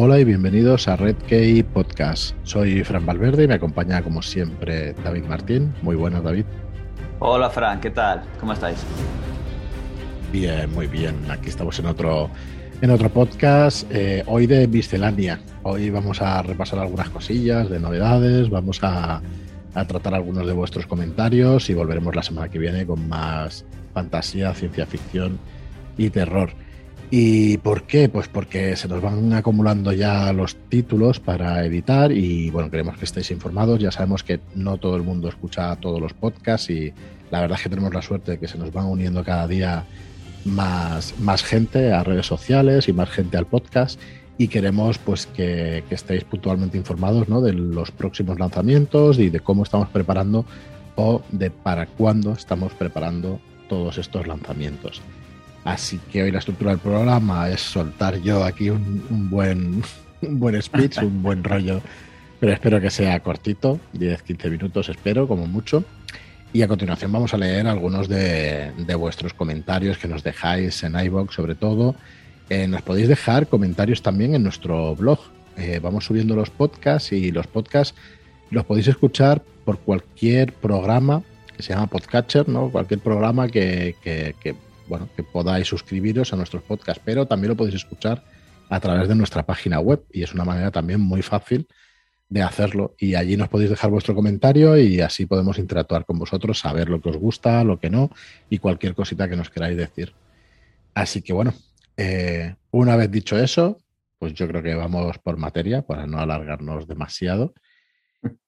Hola y bienvenidos a Red Key Podcast. Soy Fran Valverde y me acompaña como siempre David Martín. Muy buenas, David. Hola, Fran, ¿qué tal? ¿Cómo estáis? Bien, muy bien. Aquí estamos en otro, en otro podcast, eh, hoy de miscelánea. Hoy vamos a repasar algunas cosillas de novedades, vamos a, a tratar algunos de vuestros comentarios y volveremos la semana que viene con más fantasía, ciencia ficción y terror. ¿Y por qué? Pues porque se nos van acumulando ya los títulos para editar y bueno, queremos que estéis informados. Ya sabemos que no todo el mundo escucha todos los podcasts y la verdad es que tenemos la suerte de que se nos van uniendo cada día más, más gente a redes sociales y más gente al podcast y queremos pues que, que estéis puntualmente informados ¿no? de los próximos lanzamientos y de cómo estamos preparando o de para cuándo estamos preparando todos estos lanzamientos. Así que hoy la estructura del programa es soltar yo aquí un, buen, un buen speech, un buen rollo, pero espero que sea cortito, 10-15 minutos espero, como mucho. Y a continuación vamos a leer algunos de, vuestros comentarios que nos dejáis en iVoox sobre todo. Eh, nos podéis dejar comentarios también en nuestro blog. Eh, vamos subiendo los podcasts y los podcasts los podéis escuchar por cualquier programa que se llama Podcatcher, ¿no? Cualquier programa que, que, que bueno, que podáis suscribiros a nuestros podcasts, pero también lo podéis escuchar a través de nuestra página web y es una manera también muy fácil de hacerlo y allí nos podéis dejar vuestro comentario y así podemos interactuar con vosotros, saber lo que os gusta, lo que no y cualquier cosita que nos queráis decir. Así que bueno, eh, una vez dicho eso, pues yo creo que vamos por materia para no alargarnos demasiado.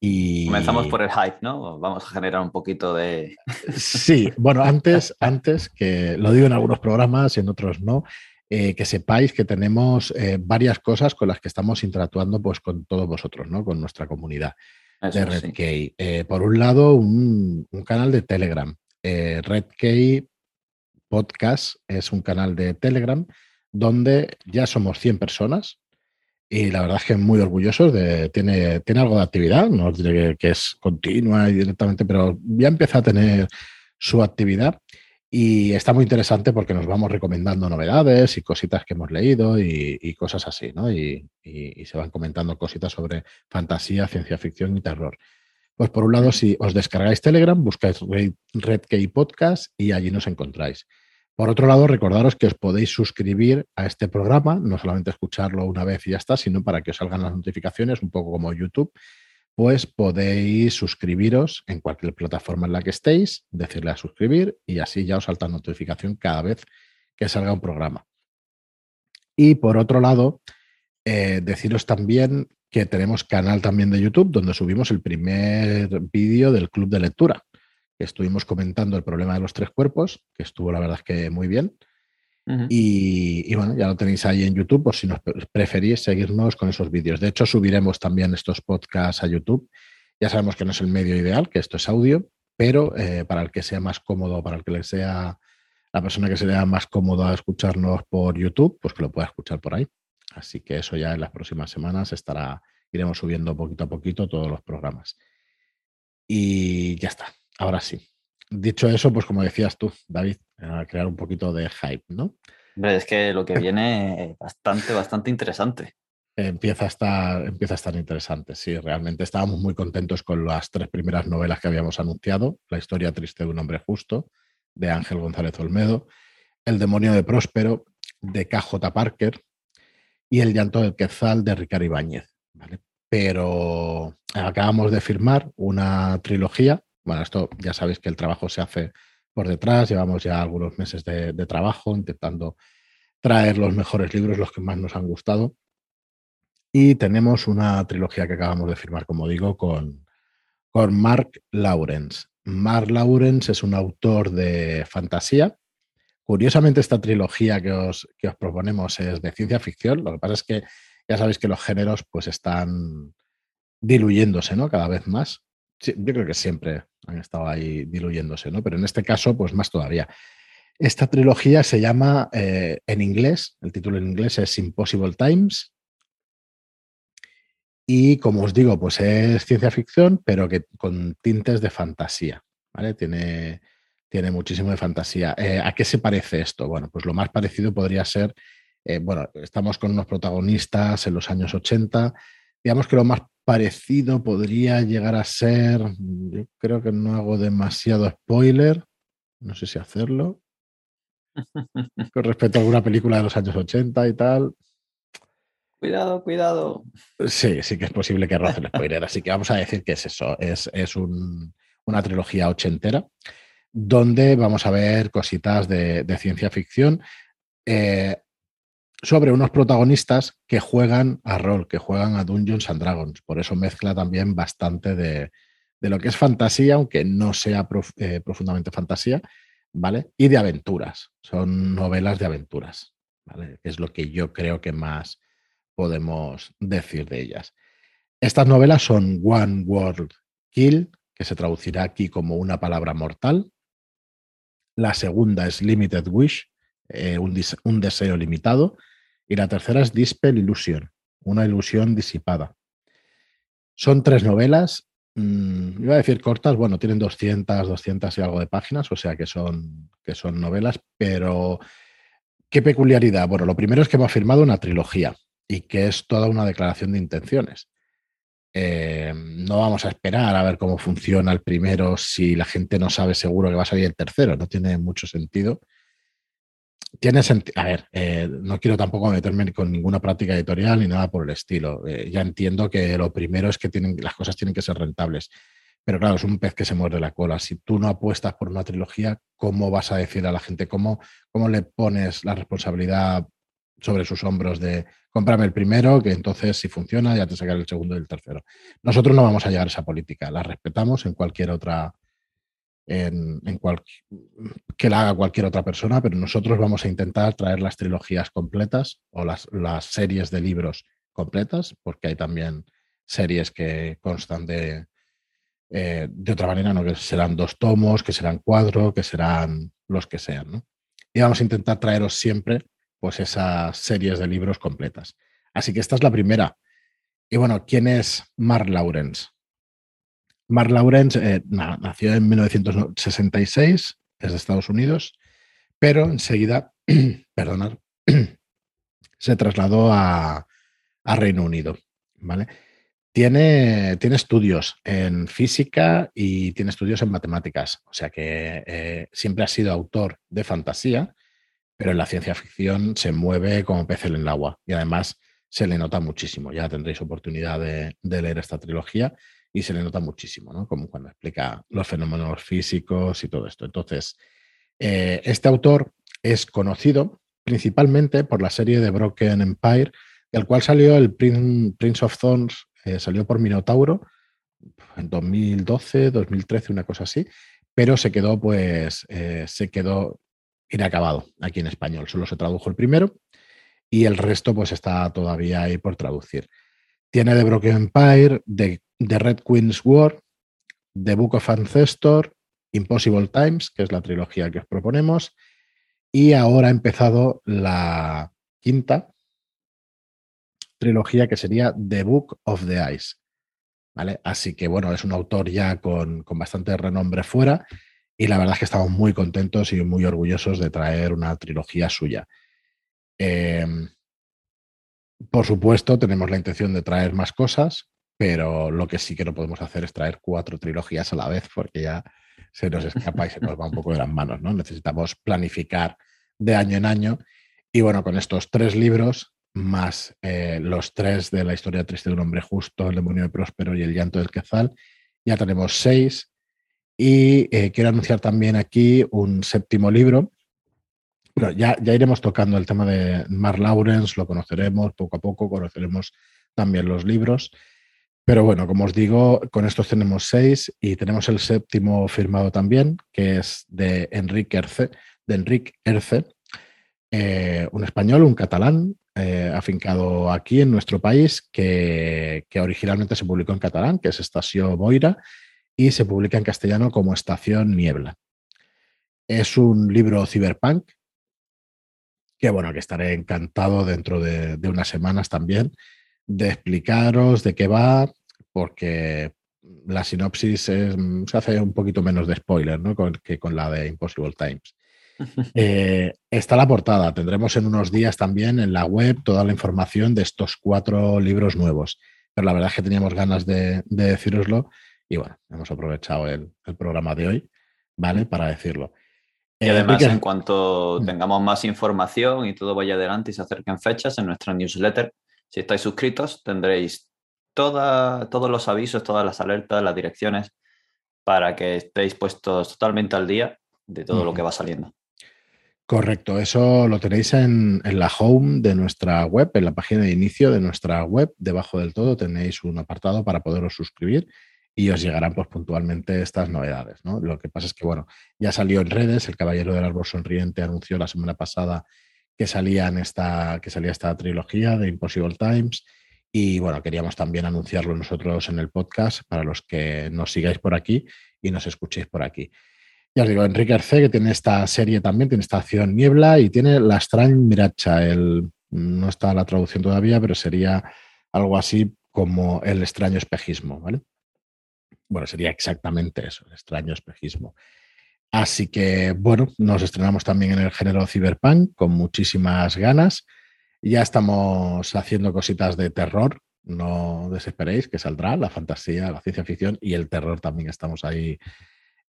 Y... Comenzamos por el hype, ¿no? Vamos a generar un poquito de... Sí, bueno, antes, antes, que lo digo en algunos programas y en otros no, eh, que sepáis que tenemos eh, varias cosas con las que estamos interactuando pues, con todos vosotros, ¿no? Con nuestra comunidad de Red eh, por un lado, un, un canal de Telegram. Red Podcast es un canal de Telegram donde ya somos 100 personas, y la verdad es que muy orgullosos de, tiene, tiene algo de actividad, no diré que, es continua y directamente, pero ya empieza a tener su actividad y está muy interesante porque nos vamos recomendando novedades y cositas que hemos leído y, cosas así, ¿no? Y, se van comentando cositas sobre fantasía, ciencia ficción y terror. Pues por un lado, si os descargáis Telegram, buscáis Red Podcast y allí nos encontráis. Por otro lado, recordaros que os podéis suscribir a este programa, no solamente escucharlo una vez y ya está, sino para que os salgan las notificaciones, un poco como YouTube, pues podéis suscribiros en cualquier plataforma en la que estéis, decirle a suscribir y así ya os salta notificación cada vez que salga un programa. Y por otro lado, eh, deciros también que tenemos canal también de YouTube donde subimos el primer vídeo del club de lectura estuvimos comentando el problema de los tres cuerpos, que estuvo la verdad es que muy bien. y, bueno, ya lo tenéis ahí en YouTube por si nos preferís seguirnos con esos vídeos. De hecho, subiremos también estos podcasts a YouTube. Ya sabemos que no es el medio ideal, que esto es audio, pero eh, para el que sea más cómodo, para el que le sea la persona que se vea más cómoda escucharnos por YouTube, pues que lo pueda escuchar por ahí. Así que eso ya en las próximas semanas estará, iremos subiendo poquito a poquito todos los programas. Y ya está. Ahora sí. Dicho eso, pues como decías tú, David, a crear un poquito de hype, ¿no? Hombre, es que lo que viene es bastante, bastante interesante. Empieza a, estar, empieza a estar interesante, sí, realmente estábamos muy contentos con las tres primeras novelas que habíamos anunciado, La historia triste de un hombre justo, de Ángel González Olmedo, El demonio de Próspero, de KJ Parker, y El llanto del Quetzal, de Ricardo Ibáñez. Pero acabamos de firmar una trilogía bueno, esto ya sabéis que el trabajo se hace por detrás, llevamos ya algunos meses de, trabajo intentando traer los mejores libros, los que más nos han gustado. Y tenemos una trilogía que acabamos de firmar, como digo, con, con Mark Lawrence. Mark Lawrence es un autor de fantasía. Curiosamente, esta trilogía que os, que os proponemos es de ciencia ficción. Lo que pasa es que ya sabéis que los géneros pues están diluyéndose ¿no? cada vez más yo creo que siempre han estado ahí diluyéndose, ¿no? Pero en este caso, pues más todavía. Esta trilogía se llama eh, en inglés, el título en inglés es Impossible Times. Y como os digo, pues es ciencia ficción, pero que con tintes de fantasía. Tiene, tiene muchísimo de fantasía. Eh, ¿A qué se parece esto? Bueno, pues lo más parecido podría ser Eh, bueno, estamos con unos protagonistas en los años 80. Digamos que lo más parecido podría llegar a ser, yo creo que no hago demasiado spoiler, no sé si hacerlo, con respecto a alguna película de los años 80 y tal. Cuidado, cuidado. Sí, sí que es posible que roce el spoiler, así que vamos a decir que es eso, es, una trilogía ochentera donde vamos a ver cositas de, ciencia ficción eh, sobre unos protagonistas que juegan a rol, que juegan a Dungeons and Dragons. Por eso mezcla también bastante de, lo que es fantasía, aunque no sea eh, profundamente fantasía, ¿vale? Y de aventuras. Son novelas de aventuras, ¿vale? Es lo que yo creo que más podemos decir de ellas. Estas novelas son One World Kill, que se traducirá aquí como una palabra mortal. La segunda es Limited Wish, eh, un, deseo limitado. Y la tercera es Dispel Illusion, una ilusión disipada. Son tres novelas, mm, iba a decir cortas, bueno, tienen 200, 200 y algo de páginas, o sea que son, que son novelas, pero ¿qué peculiaridad? Bueno, lo primero es que hemos firmado una trilogía y que es toda una declaración de intenciones. Eh, no vamos a esperar a ver cómo funciona el primero si la gente no sabe seguro que va a salir el tercero. No tiene mucho sentido. Tiene sentido. A ver, eh, no quiero tampoco meterme con ninguna práctica editorial ni nada por el estilo. Eh, ya entiendo que lo primero es que las cosas tienen que ser rentables. Pero claro, es un pez que se muerde la cola. Si tú no apuestas por una trilogía, ¿cómo vas a decir a la gente? ¿Cómo, cómo le pones la responsabilidad sobre sus hombros de cómprame el primero, que entonces si funciona ya te sacaré el segundo y el tercero. Nosotros no vamos a llegar a esa política, la respetamos en cualquier otra, en, que la haga cualquier otra persona, pero nosotros vamos a intentar traer las trilogías completas o las, series de libros completas, porque hay también series que constan de, eh, de otra manera, ¿no? que serán dos tomos, que serán cuatro, que serán los que sean. ¿no? Y vamos a intentar traeros siempre pues esas series de libros completas. Así que esta es la primera. Y bueno, ¿quién es Mark Lawrence? Mark Lawrence eh, nació en 1966, es de Estados Unidos, pero enseguida, perdonad, se trasladó a, Reino Unido. ¿vale? Tiene, tiene, estudios en física y tiene estudios en matemáticas, o sea que eh, siempre ha sido autor de fantasía pero en la ciencia ficción se mueve como pez en el agua y además se le nota muchísimo. Ya tendréis oportunidad de, leer esta trilogía y se le nota muchísimo, ¿no? Como cuando explica los fenómenos físicos y todo esto. Entonces, eh, este autor es conocido principalmente por la serie de Broken Empire, del cual salió el Prince, of Thorns, eh, salió por Minotauro en 2012, 2013, una cosa así, pero se quedó, pues, eh, se quedó inacabado aquí en español. Solo se tradujo el primero y el resto pues está todavía ahí por traducir. Tiene The Broken Empire, The, Red Queen's War, The Book of Ancestor, Impossible Times, que es la trilogía que os proponemos, y ahora ha empezado la quinta trilogía que sería The Book of the Ice. ¿Vale? Así que bueno, es un autor ya con, con bastante renombre fuera y la verdad es que estamos muy contentos y muy orgullosos de traer una trilogía suya. Em, por supuesto, tenemos la intención de traer más cosas, pero lo que sí que no podemos hacer es traer cuatro trilogías a la vez, porque ya se nos escapa y se nos va un poco de las manos, ¿no? Necesitamos planificar de año en año. Y bueno, con estos tres libros, más eh, los tres de la historia triste de un hombre justo, el demonio de Próspero y el llanto del Quezal, ya tenemos seis y eh, quiero anunciar también aquí un séptimo libro. Ya, ya iremos tocando el tema de Mark Lawrence, lo conoceremos poco a poco, conoceremos también los libros. Pero bueno, como os digo, con estos tenemos seis y tenemos el séptimo firmado también, que es de Enrique Erce, de Enrique Erce, eh, un español, un catalán, eh, afincado aquí en nuestro país, que, que, originalmente se publicó en catalán, que es Estacio Boira, y se publica en castellano como Estación Niebla. Es un libro cyberpunk que, bueno, que estaré encantado dentro de, unas semanas también de explicaros de qué va, porque la sinopsis se hace un poquito menos de spoiler ¿no? que con la de Impossible Times. Eh, está la portada. Tendremos en unos días también en la web toda la información de estos cuatro libros nuevos. Pero la verdad es que teníamos ganas de, de deciroslo y bueno, hemos aprovechado el, programa de hoy, ¿vale? Para decirlo. Y además, en cuanto mm. tengamos más información y todo vaya adelante y se acerquen fechas en nuestra newsletter, si estáis suscritos, tendréis todos los avisos, todas las alertas, las direcciones para que estéis puestos totalmente al día de todo lo que va saliendo. Correcto, eso lo tenéis en, la home de nuestra web, en la página de inicio de nuestra web. Debajo del todo tenéis un apartado para poderos suscribir y os llegarán pues, puntualmente estas novedades. ¿no? Lo que pasa es que, bueno, ya salió en redes, el Caballero del Árbol Sonriente anunció la semana pasada que salía, en esta, que salía esta trilogía de Impossible Times y, bueno, queríamos también anunciarlo nosotros en el podcast para los que nos sigáis por aquí y nos escuchéis por aquí. Ya os digo, Enrique Arce, que tiene esta serie también, tiene esta acción Niebla y tiene La extraña Miracha. El, no está la traducción todavía, pero sería algo así como El extraño espejismo, ¿vale? Bueno, sería exactamente eso, el extraño espejismo. Así que, bueno, nos estrenamos también en el género cyberpunk con muchísimas ganas. Ya estamos haciendo cositas de terror, no desesperéis que saldrá la fantasía, la ciencia ficción y el terror también estamos ahí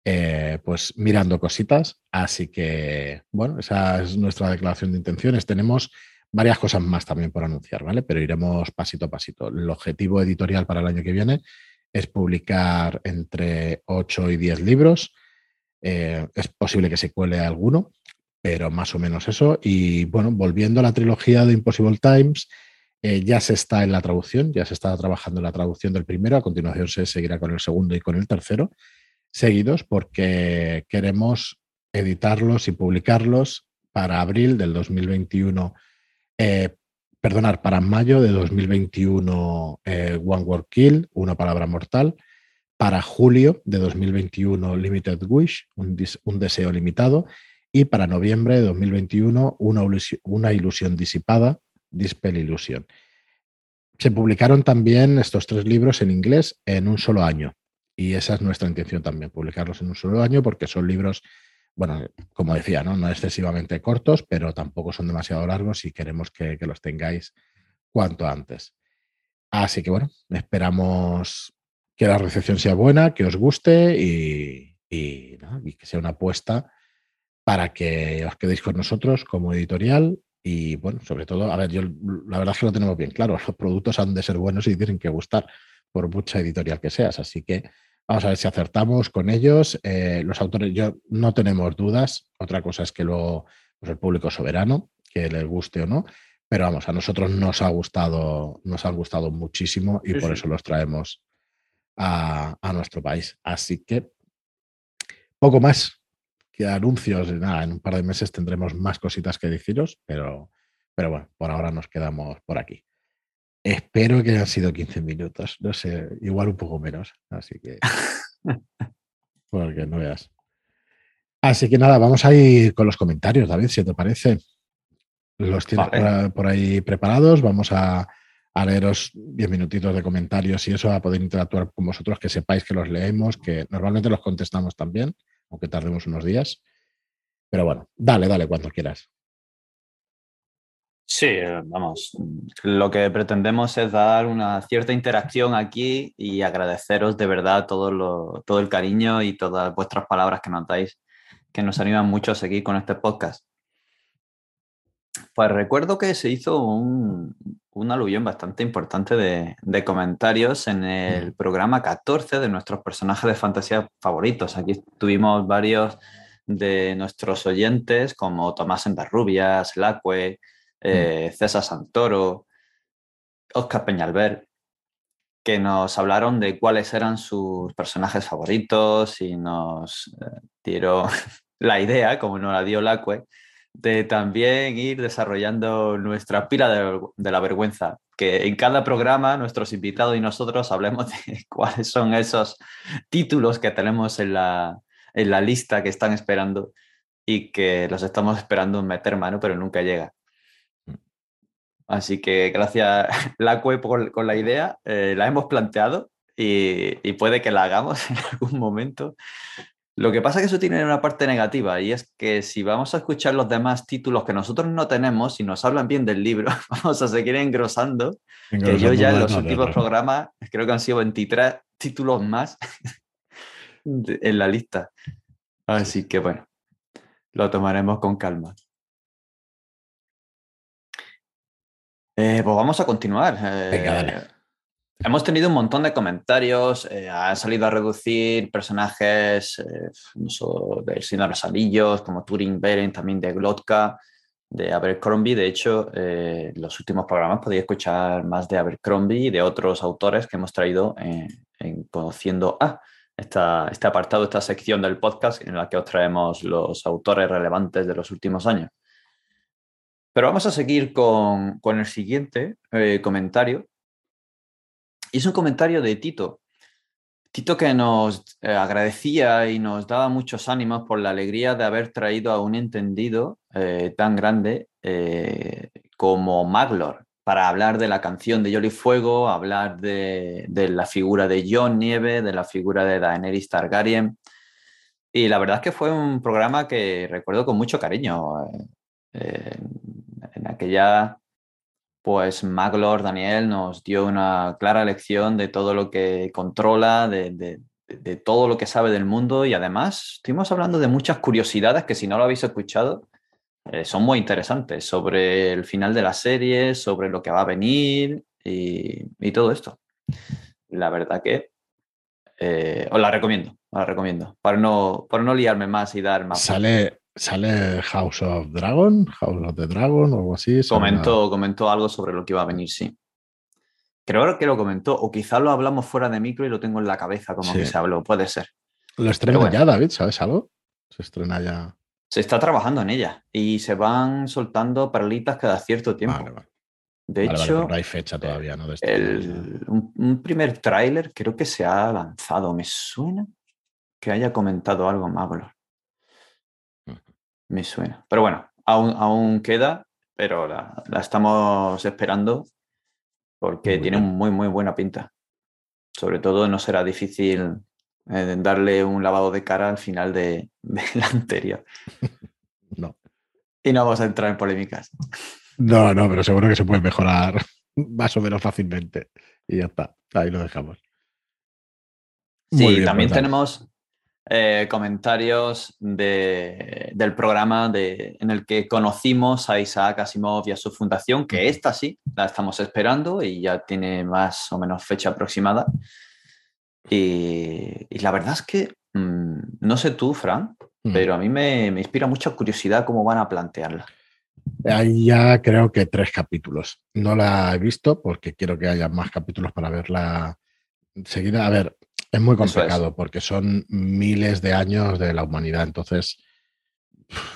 eh, pues mirando cositas. Así que, bueno, esa es nuestra declaración de intenciones. Tenemos varias cosas más también por anunciar, ¿vale? Pero iremos pasito a pasito. El objetivo editorial para el año que viene es publicar entre 8 y 10 libros. Eh, es posible que se cuele alguno, pero más o menos eso. Y bueno, volviendo a la trilogía de Impossible Times, eh, ya se está en la traducción, ya se está trabajando en la traducción del primero, a continuación se seguirá con el segundo y con el tercero seguidos porque queremos editarlos y publicarlos para abril del 2021, eh, perdonar, para mayo de 2021 eh, One Word Kill, una palabra mortal, para julio de 2021 Limited Wish, un, deseo limitado, y para noviembre de 2021 una, una ilusión disipada, Dispel Illusion. Se publicaron también estos tres libros en inglés en un solo año, y esa es nuestra intención también, publicarlos en un solo año, porque son libros, bueno, como decía, no, no excesivamente cortos, pero tampoco son demasiado largos y queremos que, los tengáis cuanto antes. Así que bueno, esperamos que la recepción sea buena, que os guste y, y, que sea una apuesta para que os quedéis con nosotros como editorial. Y bueno, sobre todo, a ver, yo la verdad es que lo tenemos bien claro, los productos han de ser buenos y tienen que gustar, por mucha editorial que seas. Así que Vamos a ver si acertamos con ellos. Eh, los autores, yo no tenemos dudas. Otra cosa es que luego pues el público soberano, que les guste o no. Pero vamos, a nosotros nos ha gustado, nos han gustado muchísimo y por eso los traemos a, nuestro país. Así que poco más que anuncios. Nada, en un par de meses tendremos más cositas que deciros, pero, pero bueno, por ahora nos quedamos por aquí. Espero que hayan sido 15 minutos, no sé, igual un poco menos, así que... porque no veas. Así que nada, vamos a ir con los comentarios, David, si te parece. Los tienes por, ahí preparados, vamos a, leeros 10 minutitos de comentarios y eso, a poder interactuar con vosotros, que sepáis que los leemos, que normalmente los contestamos también, aunque tardemos unos días. Pero bueno, dale, dale cuando quieras. Sí, vamos, lo que pretendemos es dar una cierta interacción aquí y agradeceros de verdad todo, todo el cariño y todas vuestras palabras que nos dais, que nos animan mucho a seguir con este podcast. Pues recuerdo que se hizo un, aluvión bastante importante de, de, comentarios en el programa 14 de nuestros personajes de fantasía favoritos. Aquí tuvimos varios de nuestros oyentes como Tomás Endarrubias, Lacue. Eh, César Santoro, Oscar Peñalver, que nos hablaron de cuáles eran sus personajes favoritos y nos eh, dieron la idea, como nos la dio Lacue, de también ir desarrollando nuestra pila de, la vergüenza, que en cada programa nuestros invitados y nosotros hablemos de cuáles son esos títulos que tenemos en la, en la lista que están esperando y que los estamos esperando meter mano, pero nunca llega. Así que gracias, Lacue, por, con la idea. Eh, la hemos planteado y, puede que la hagamos en algún momento. Lo que pasa es que eso tiene una parte negativa y es que si vamos a escuchar los demás títulos que nosotros no tenemos y nos hablan bien del libro, vamos a seguir engrosando. que yo ya en los últimos programas creo que han sido 23 títulos más en la lista. Así que bueno, lo tomaremos con calma. Eh, pues vamos a continuar. Eh, hemos tenido un montón de comentarios, eh, ha salido a reducir personajes del Señor de los Anillos, como Turing Beren, también de Glotka, de Abercrombie. De hecho, en los últimos programas podéis escuchar más de Abercrombie y de otros autores que hemos traído en Conociendo a este apartado, esta sección del podcast en la que os traemos los autores relevantes de los últimos años. Pero vamos a seguir con, el siguiente eh, comentario. Y es un comentario de Tito. Tito que nos eh, agradecía y nos daba muchos ánimos por la alegría de haber traído a un entendido eh, tan grande como Maglor, para hablar de la canción de Yoli Fuego, hablar de, la figura de Jon Nieve, de la figura de Daenerys Targaryen. Y la verdad es que fue un programa que recuerdo con mucho cariño. En aquella, pues Maglor Daniel nos dio una clara lección de todo lo que controla, de, de todo lo que sabe del mundo y además estuvimos hablando de muchas curiosidades que si no lo habéis escuchado, eh, son muy interesantes sobre el final de la serie, sobre lo que va a venir y, todo esto. La verdad que eh, os la recomiendo, os la recomiendo, para no, para no liarme más y dar más. Sale, sale House of Dragon, House of the Dragon o algo así. Comentó, comentó algo sobre lo que iba a venir, sí. Creo que lo comentó, o quizás lo hablamos fuera de micro y lo tengo en la cabeza como que se habló, puede ser. Lo estrena ya, David, ¿sabes algo? Se estrena ya. Se está trabajando en ella y se van soltando perlitas cada cierto tiempo. De hecho, no hay fecha todavía, ¿no? un, primer tráiler creo que se ha lanzado. Me suena que haya comentado algo Maglor. Me suena. Pero bueno, aún, aún queda, pero la, estamos esperando porque tiene muy, muy buena pinta. Sobre todo no será difícil eh, darle un lavado de cara al final de, la anterior. No. Y no vamos a entrar en polémicas. No, no, pero seguro que se puede mejorar más o menos fácilmente. Y ya está, ahí lo dejamos. sí, también tenemos eh, comentarios del programa de, en el que conocimos a Isaac Asimov y a su fundación, que esta sí, la estamos esperando y ya tiene más o menos fecha aproximada. Y, la verdad es que, mm, no sé tú, Fran, mm. pero a mí me, inspira mucha curiosidad cómo van a plantearla. Hay ya creo que tres capítulos. No la he visto porque quiero que haya más capítulos para verla seguida. A ver, es muy complicado porque son miles de años de la humanidad. Entonces,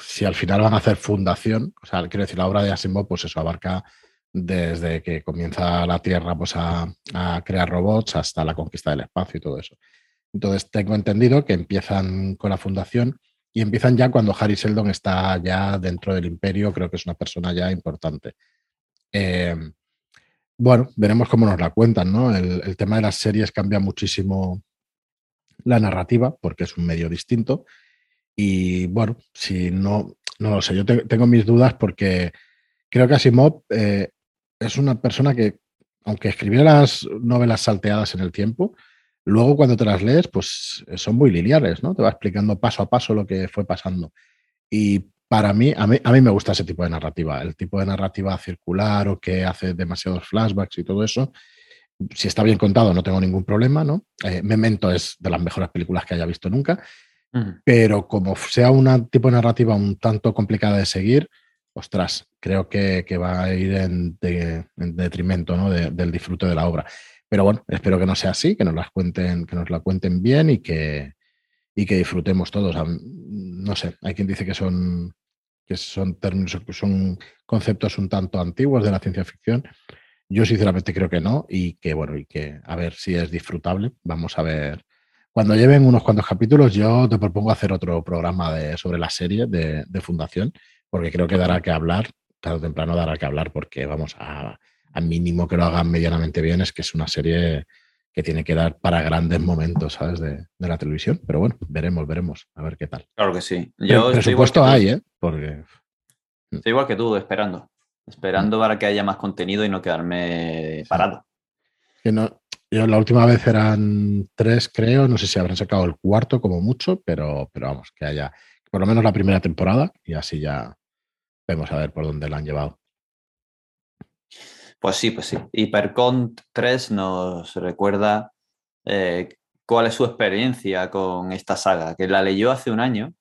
si al final van a hacer fundación, o sea, quiero decir, la obra de Asimov, pues eso abarca desde que comienza la Tierra pues, a, crear robots hasta la conquista del espacio y todo eso. Entonces, tengo entendido que empiezan con la fundación y empiezan ya cuando Harry Seldon está ya dentro del imperio, creo que es una persona ya importante. Eh, bueno, veremos cómo nos la cuentan, ¿no? El, tema de las series cambia muchísimo la narrativa porque es un medio distinto. Y bueno, si no, no lo sé, yo tengo mis dudas porque creo que Asimov eh, es una persona que, aunque escribiera las novelas salteadas en el tiempo, luego cuando te las lees, pues eh, son muy lineales, ¿no? Te va explicando paso a paso lo que fue pasando. Y para mí a, mí, a mí me gusta ese tipo de narrativa, el tipo de narrativa circular o que hace demasiados flashbacks y todo eso. Si está bien contado, no tengo ningún problema, ¿no? Eh, Memento es de las mejores películas que haya visto nunca, pero como sea un tipo de narrativa un tanto complicada de seguir, ostras, creo que, va a ir en, detrimento del disfrute de la obra. Pero bueno, espero que no sea así, que nos las cuenten, que nos la cuenten bien y que, y que disfrutemos todos. No sé, hay quien dice que son, que son términos, son conceptos un tanto antiguos de la ciencia ficción. Yo sinceramente creo que no y que bueno, y que a ver si es disfrutable. Vamos a ver. Cuando lleven unos cuantos capítulos, yo te propongo hacer otro programa de, sobre la serie de, de Fundación porque creo que dará que hablar, tarde o temprano dará que hablar, porque vamos, a, mínimo que lo hagan medianamente bien, es que es una serie que tiene que dar para grandes momentos, ¿sabes? De, la televisión. Pero bueno, veremos, veremos, a ver qué tal. Claro que sí. Yo presupuesto hay, ¿eh? Porque... Estoy igual que tú, esperando. Esperando para que haya más contenido y no quedarme parado. Que no, yo la última vez eran tres, creo. No sé si habrán sacado el cuarto como mucho, pero, pero vamos, que haya por lo menos la primera temporada y así ya vemos a ver por dónde la han llevado. Pues sí, pues sí. Hypercont 3 nos recuerda eh, cuál es su experiencia con esta saga, que la leyó hace un año.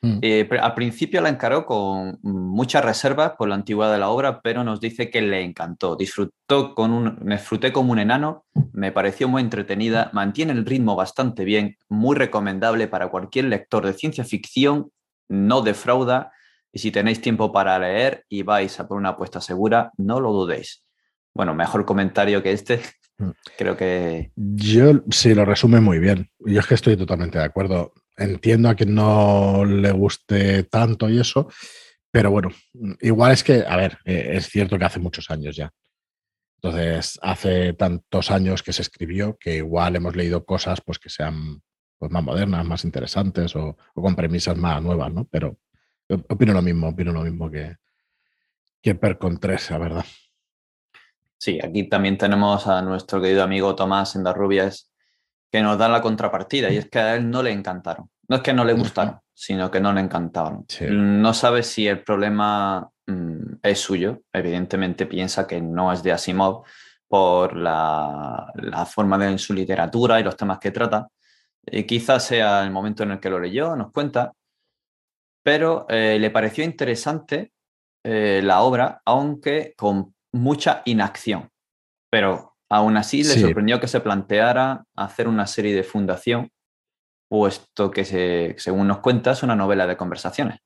Mm. Eh, al principio la encaró con muchas reservas por la antigüedad de la obra, pero nos dice que le encantó. Disfrutó con un, me disfruté como un enano, me pareció muy entretenida, mantiene el ritmo bastante bien, muy recomendable para cualquier lector de ciencia ficción, no defrauda. Y si tenéis tiempo para leer y vais a por una apuesta segura, no lo dudéis bueno, mejor comentario que este. Mm. Creo que. Yo sí, lo resume muy bien. Yo es que estoy totalmente de acuerdo. Entiendo a quien no le guste tanto y eso, pero bueno, igual es que, a ver, eh, es cierto que hace muchos años ya. Entonces, hace tantos años que se escribió que igual hemos leído cosas pues, que sean pues, más modernas, más interesantes o, con premisas más nuevas, ¿no? Pero opino lo mismo, opino lo mismo que, que Percon 3, la verdad. Sí, aquí también tenemos a nuestro querido amigo Tomás Endarrubias, que nos da la contrapartida, y es que a él no le encantaron. No es que no le gustaron, sino que no le encantaron. No sabe si el problema mm, es suyo. Evidentemente piensa que no es de Asimov por la, forma de su literatura y los temas que trata. Y quizás sea el momento en el que lo leyó, nos cuenta, pero eh, le pareció interesante eh, la obra, aunque con mucha inacción, pero aún así le sorprendió que se planteara hacer una serie de fundación, puesto que, se, según nos cuenta, es una novela de conversaciones.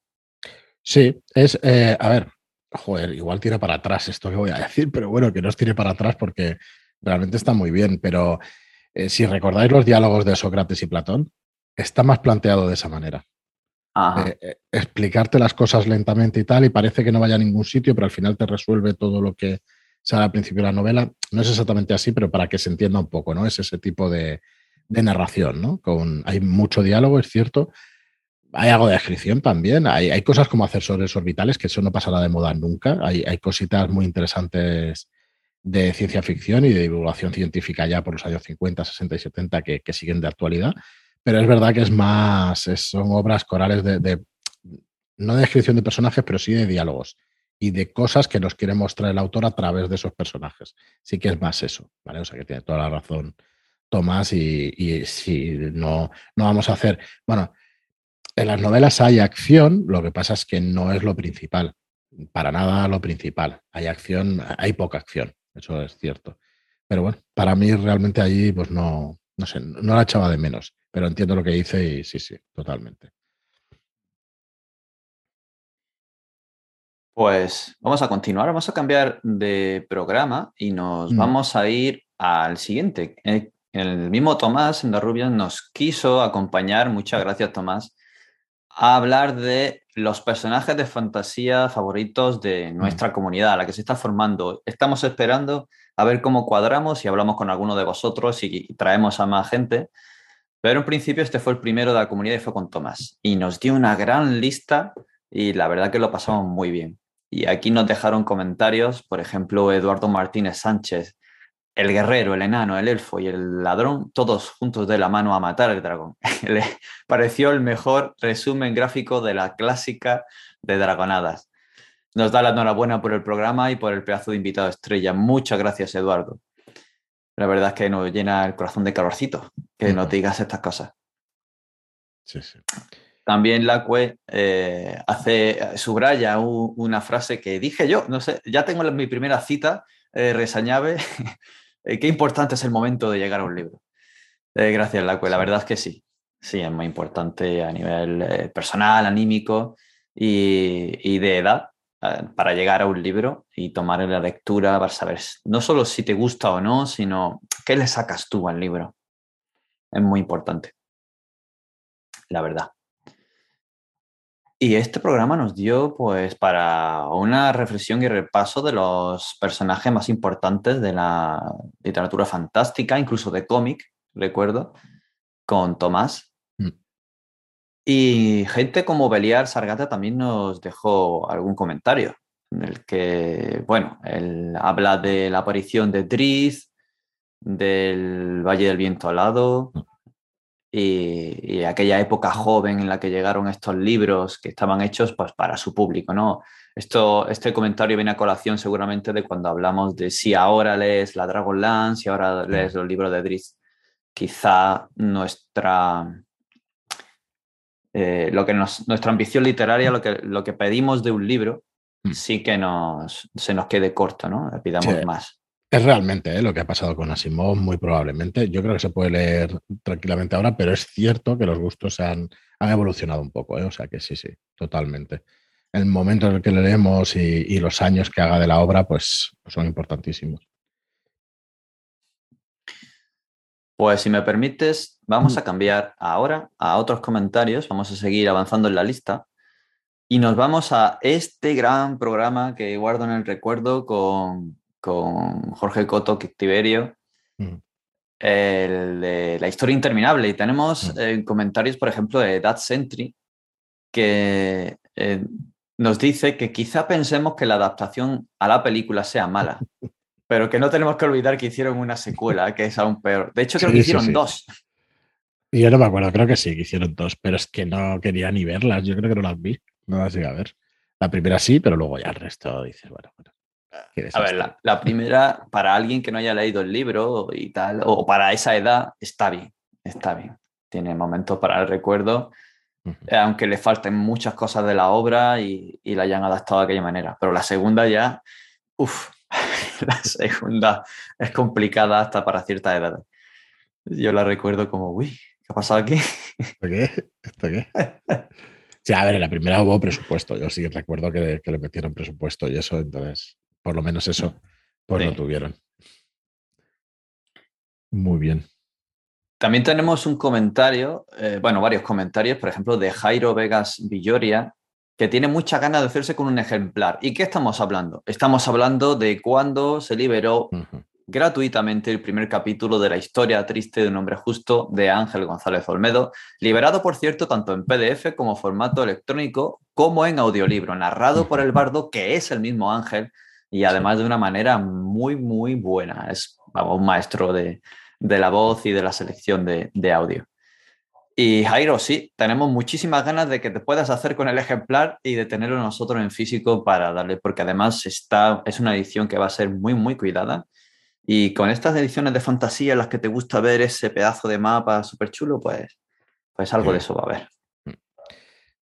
Sí, es, eh, a ver, joder, igual tira para atrás esto que voy a decir, pero bueno, que no os tire para atrás porque realmente está muy bien, pero eh, si recordáis los diálogos de Sócrates y Platón, está más planteado de esa manera. Eh, explicarte las cosas lentamente y tal, y parece que no vaya a ningún sitio, pero al final te resuelve todo lo que sale al principio de la novela. No es exactamente así, pero para que se entienda un poco, ¿no? Es ese tipo de, narración, ¿no? Hay mucho diálogo, es cierto. Hay algo de descripción también. Hay, hay cosas como asesores orbitales, que eso no pasará de moda nunca. Hay, hay cositas muy interesantes de ciencia ficción y de divulgación científica ya por los años 50, 60 y 70 que, que siguen de actualidad pero es verdad que es más, son obras corales de, no de descripción de personajes, pero sí de diálogos y de cosas que nos quiere mostrar el autor a través de esos personajes. Sí que es más eso, ¿vale? O sea que tiene toda la razón Tomás y, si no, no vamos a hacer, bueno, en las novelas hay acción, lo que pasa es que no es lo principal, para nada lo principal. Hay acción, hay poca acción, eso es cierto. Pero bueno, para mí realmente allí pues no, no sé, no la echaba de menos pero entiendo lo que dice y sí, sí, totalmente. Pues vamos a continuar, vamos a cambiar de programa y nos mm. vamos a ir al siguiente. Eh, el, mismo Tomás Endarrubias nos quiso acompañar, muchas gracias Tomás, a hablar de los personajes de fantasía favoritos de mm. nuestra comunidad, la que se está formando. Estamos esperando a ver cómo cuadramos y hablamos con alguno de vosotros y traemos a más gente pero en principio este fue el primero de la comunidad y fue con Tomás. Y nos dio una gran lista y la verdad que lo pasamos muy bien. Y aquí nos dejaron comentarios, por ejemplo, Eduardo Martínez Sánchez, el guerrero, el enano, el elfo y el ladrón, todos juntos de la mano a matar al dragón. Le pareció el mejor resumen gráfico de la clásica de Dragonadas. Nos da la enhorabuena por el programa y por el pedazo de invitado estrella. Muchas gracias, Eduardo. La verdad es que nos llena el corazón de calorcito que nos digas estas cosas. Sí, sí. También la eh, hace, subraya una frase que dije yo, no sé, ya tengo mi primera cita, eh, resañave, eh, qué importante es el momento de llegar a un libro. Eh, gracias, Lacue, la verdad es que sí, sí, es muy importante a nivel personal, anímico y de edad, para llegar a un libro y tomar la lectura para saber no solo si te gusta o no, sino qué le sacas tú al libro. Es muy importante, la verdad. Y este programa nos dio pues para una reflexión y repaso de los personajes más importantes de la literatura fantástica, incluso de cómic, recuerdo, con Tomás. Mm. Y gente como Beliar Sargata también nos dejó algún comentario, en el que, bueno, él habla de la aparición de Driz, del Valle del Viento Alado, mm y, aquella época joven en la que llegaron estos libros que estaban hechos pues, para su público. ¿no? Esto, este comentario viene a colación seguramente de cuando hablamos de si ahora lees la Dragonlance, si ahora lees los libros de Driz. Quizá nuestra, eh, lo que nuestra ambición literaria, lo que, lo que pedimos de un libro, mm. sí que nos, se nos quede corto, ¿no? Le pidamos más. Es realmente ¿eh? lo que ha pasado con Asimov, muy probablemente. Yo creo que se puede leer tranquilamente ahora, pero es cierto que los gustos han, han evolucionado un poco, ¿eh? o sea que sí, sí, totalmente. El momento en el que leemos y, los años que haga de la obra, pues, pues, son importantísimos. Pues si me permites, vamos mm. a cambiar ahora a otros comentarios, vamos a seguir avanzando en la lista y nos vamos a este gran programa que guardo en el recuerdo con con Jorge Coto Tiberio, mm. el de La historia interminable. Y tenemos mm. eh, comentarios, por ejemplo, de Dad Sentry, que eh, nos dice que quizá pensemos que la adaptación a la película sea mala, pero que no tenemos que olvidar que hicieron una secuela, que es aún peor. De hecho, creo que hicieron dos. Y yo no me acuerdo, creo que sí, que hicieron dos, pero es que no quería ni verlas, yo creo que no las vi, no las llegué a ver. La primera sí, pero luego ya el resto dices, bueno, bueno. A ver, la, primera, para alguien que no haya leído el libro y tal, o para esa edad, está bien, está bien. Tiene momentos para el recuerdo, eh, aunque le falten muchas cosas de la obra y, la hayan adaptado de aquella manera. Pero la segunda ya, uff, la segunda es complicada hasta para cierta edad. Yo la recuerdo como, uy, ¿qué ha pasado aquí? ¿Esto qué? ¿Esto qué? Sí, a ver, en la primera hubo presupuesto. Yo sí recuerdo que, que le metieron presupuesto y eso, entonces por lo menos eso, pues lo tuvieron. Muy bien. También tenemos un comentario, eh, bueno, varios comentarios, por ejemplo, de Jairo Vegas Villoria, que tiene mucha ganas de hacerse con un ejemplar. ¿Y qué estamos hablando? Estamos hablando de cuando se liberó gratuitamente el primer capítulo de la historia triste de un hombre justo de Ángel González Olmedo, liberado, por cierto, tanto en PDF como formato electrónico, como en audiolibro, narrado por el bardo, que es el mismo Ángel, y además de una manera muy, muy buena. Es un maestro de, la voz y de la selección de, audio. Y Jairo, sí, tenemos muchísimas ganas de que te puedas hacer con el ejemplar y de tenerlo nosotros en físico para darle, porque además está, es una edición que va a ser muy, muy cuidada. Y con estas ediciones de fantasía en las que te gusta ver ese pedazo de mapa súper chulo, pues, pues algo de eso va a haber.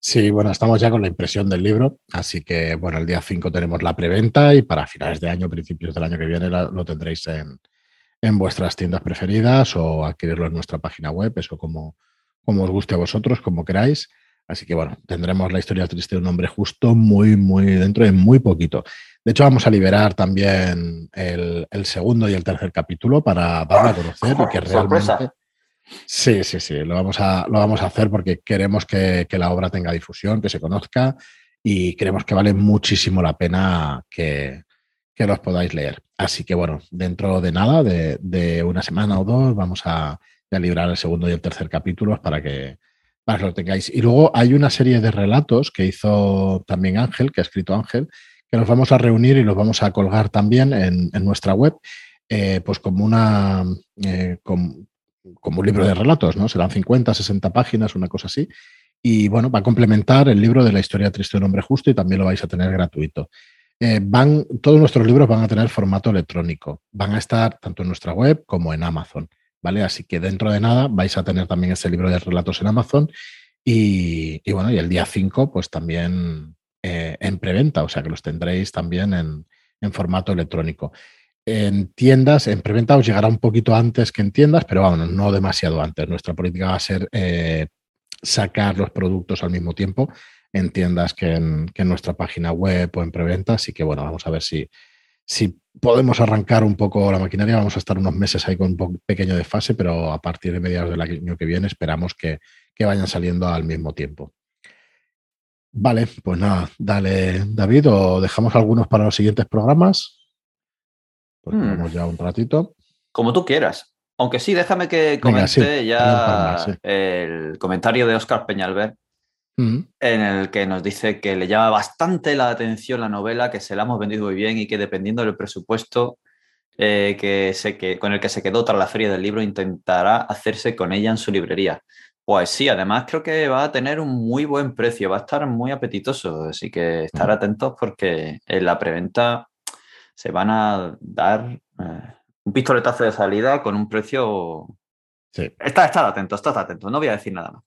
Sí, bueno, estamos ya con la impresión del libro, así que bueno, el día 5 tenemos la preventa y para finales de año, principios del año que viene, lo tendréis en, vuestras tiendas preferidas o adquirirlo en nuestra página web, eso como, como os guste a vosotros, como queráis. Así que bueno, tendremos la historia triste de un hombre justo muy, muy dentro de muy poquito. De hecho, vamos a liberar también el, segundo y el tercer capítulo para darlo a conocer y que realmente. Sí, sí, sí, lo vamos a, lo vamos a hacer porque queremos que, la obra tenga difusión, que se conozca y creemos que vale muchísimo la pena que, los podáis leer. Así que bueno, dentro de nada, de, una semana o dos, vamos a, a, librar el segundo y el tercer capítulos para que, para que lo tengáis. Y luego hay una serie de relatos que hizo también Ángel, que ha escrito Ángel, que los vamos a reunir y los vamos a colgar también en, nuestra web, eh, pues como una, eh, como un libro de relatos, ¿no? Serán 50, 60 páginas, una cosa así. Y bueno, va a complementar el libro de la historia triste de un hombre justo y también lo vais a tener gratuito. Eh, van, todos nuestros libros van a tener formato electrónico. Van a estar tanto en nuestra web como en Amazon. ¿Vale? Así que dentro de nada vais a tener también ese libro de relatos en Amazon. Y, bueno, y el día 5, pues también eh, en preventa, o sea que los tendréis también en formato electrónico en tiendas, en preventa os llegará un poquito antes que en tiendas, pero vamos, no demasiado antes. Nuestra política va a ser eh, sacar los productos al mismo tiempo en tiendas que en, nuestra página web o en preventa. Así que bueno, vamos a ver si, si podemos arrancar un poco la maquinaria. Vamos a estar unos meses ahí con un pequeño de fase, pero a partir de mediados del año que viene esperamos que, que vayan saliendo al mismo tiempo. Vale, pues nada, dale, David, o dejamos algunos para los siguientes programas. Porque Hmm. vamos ya un ratito. Como tú quieras. Aunque sí, déjame que Venga, comente sí, ya sí. el comentario de Oscar Peñalver, Mm, en el que nos dice que le llama bastante la atención la novela, que se la hemos vendido muy bien y que dependiendo del presupuesto eh, que se, que, con el que se quedó tras la feria del libro, intentará hacerse con ella en su librería. Pues sí, además creo que va a tener un muy buen precio, va a estar muy apetitoso, así que estar Mm. atentos porque en la preventa se van a dar eh, un pistoletazo de salida con un precio... sí. Estad, estad atentos, estad atentos, no voy a decir nada más.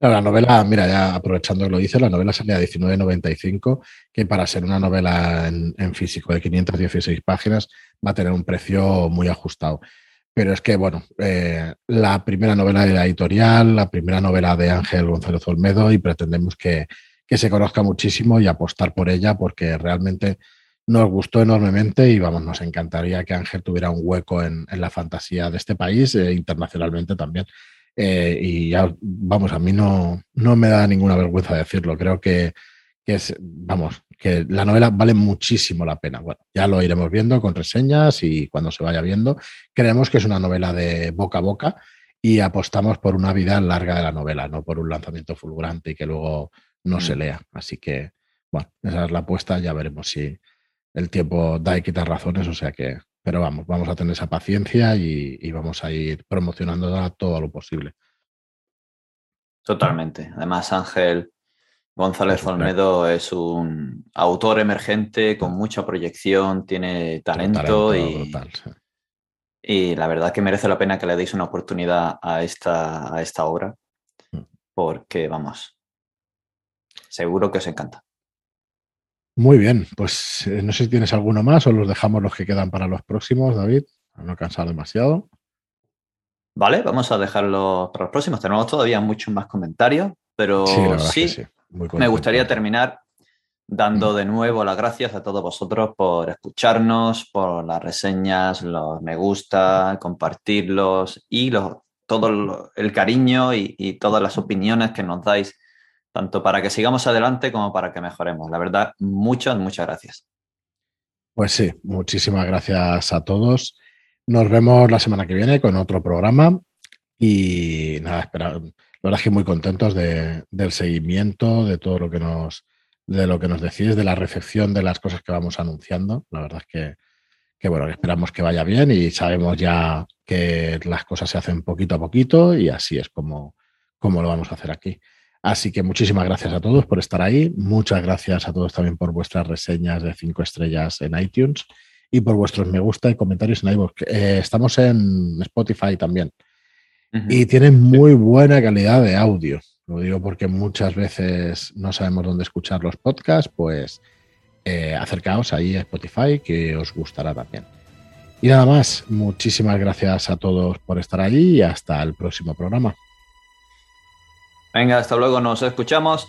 La novela, mira, ya aprovechando que lo dice, la novela sale a 19.95, que para ser una novela en, en físico de 516 páginas va a tener un precio muy ajustado. Pero es que, bueno, eh, la primera novela de la editorial, la primera novela de Ángel González Olmedo y pretendemos que, que se conozca muchísimo y apostar por ella porque realmente nos gustó enormemente y vamos, nos encantaría que Ángel tuviera un hueco en, en la fantasía de este país e internacionalmente también. Eh, y ya, vamos, a mí no, no me da ninguna vergüenza decirlo. Creo que, que es, vamos, que la novela vale muchísimo la pena. Bueno, ya lo iremos viendo con reseñas y cuando se vaya viendo. Creemos que es una novela de boca a boca y apostamos por una vida larga de la novela, no por un lanzamiento fulgurante y que luego no se Mm. lea. Así que, bueno, esa es la apuesta. Ya veremos si el tiempo da y quita razones. O sea que, pero vamos, vamos a tener esa paciencia y, y vamos a ir promocionándola todo lo posible. Totalmente. Además, Ángel González. Olmedo es un autor emergente con mucha proyección, tiene talento, y, brutal, sí. y la verdad que merece la pena que le deis una oportunidad a esta, a esta obra, Mm. porque vamos, seguro que os encanta. Muy bien, pues eh, no sé si tienes alguno más o los dejamos los que quedan para los próximos, David, para no cansar demasiado. Vale, vamos a dejarlo para los próximos. Tenemos todavía muchos más comentarios, pero Sí, me gustaría terminar dando Mm. de nuevo las gracias a todos vosotros por escucharnos, por las reseñas, los me gusta, compartirlos y los, todo el cariño y, y todas las opiniones que nos dais, tanto para que sigamos adelante como para que mejoremos. La verdad, muchas, muchas gracias. Pues sí, muchísimas gracias a todos. Nos vemos la semana que viene con otro programa y nada, espera, la verdad es que muy contentos de- del seguimiento, de todo lo que nos, de lo que nos decís, de la recepción de las cosas que vamos anunciando. La verdad es que, que bueno, esperamos que vaya bien y sabemos ya que las cosas se hacen poquito a poquito y así es como, como lo vamos a hacer aquí. Así que muchísimas gracias a todos por estar ahí. Muchas gracias a todos también por vuestras reseñas de cinco estrellas en iTunes y por vuestros me gusta y comentarios en iVoox. Eh, estamos en Spotify también y tienen muy buena calidad de audio. Lo digo porque muchas veces no sabemos dónde escuchar los podcasts, pues eh, acercaos ahí a Spotify que os gustará también. Y nada más, muchísimas gracias a todos por estar allí y hasta el próximo programa. Venga, hasta luego, nos escuchamos.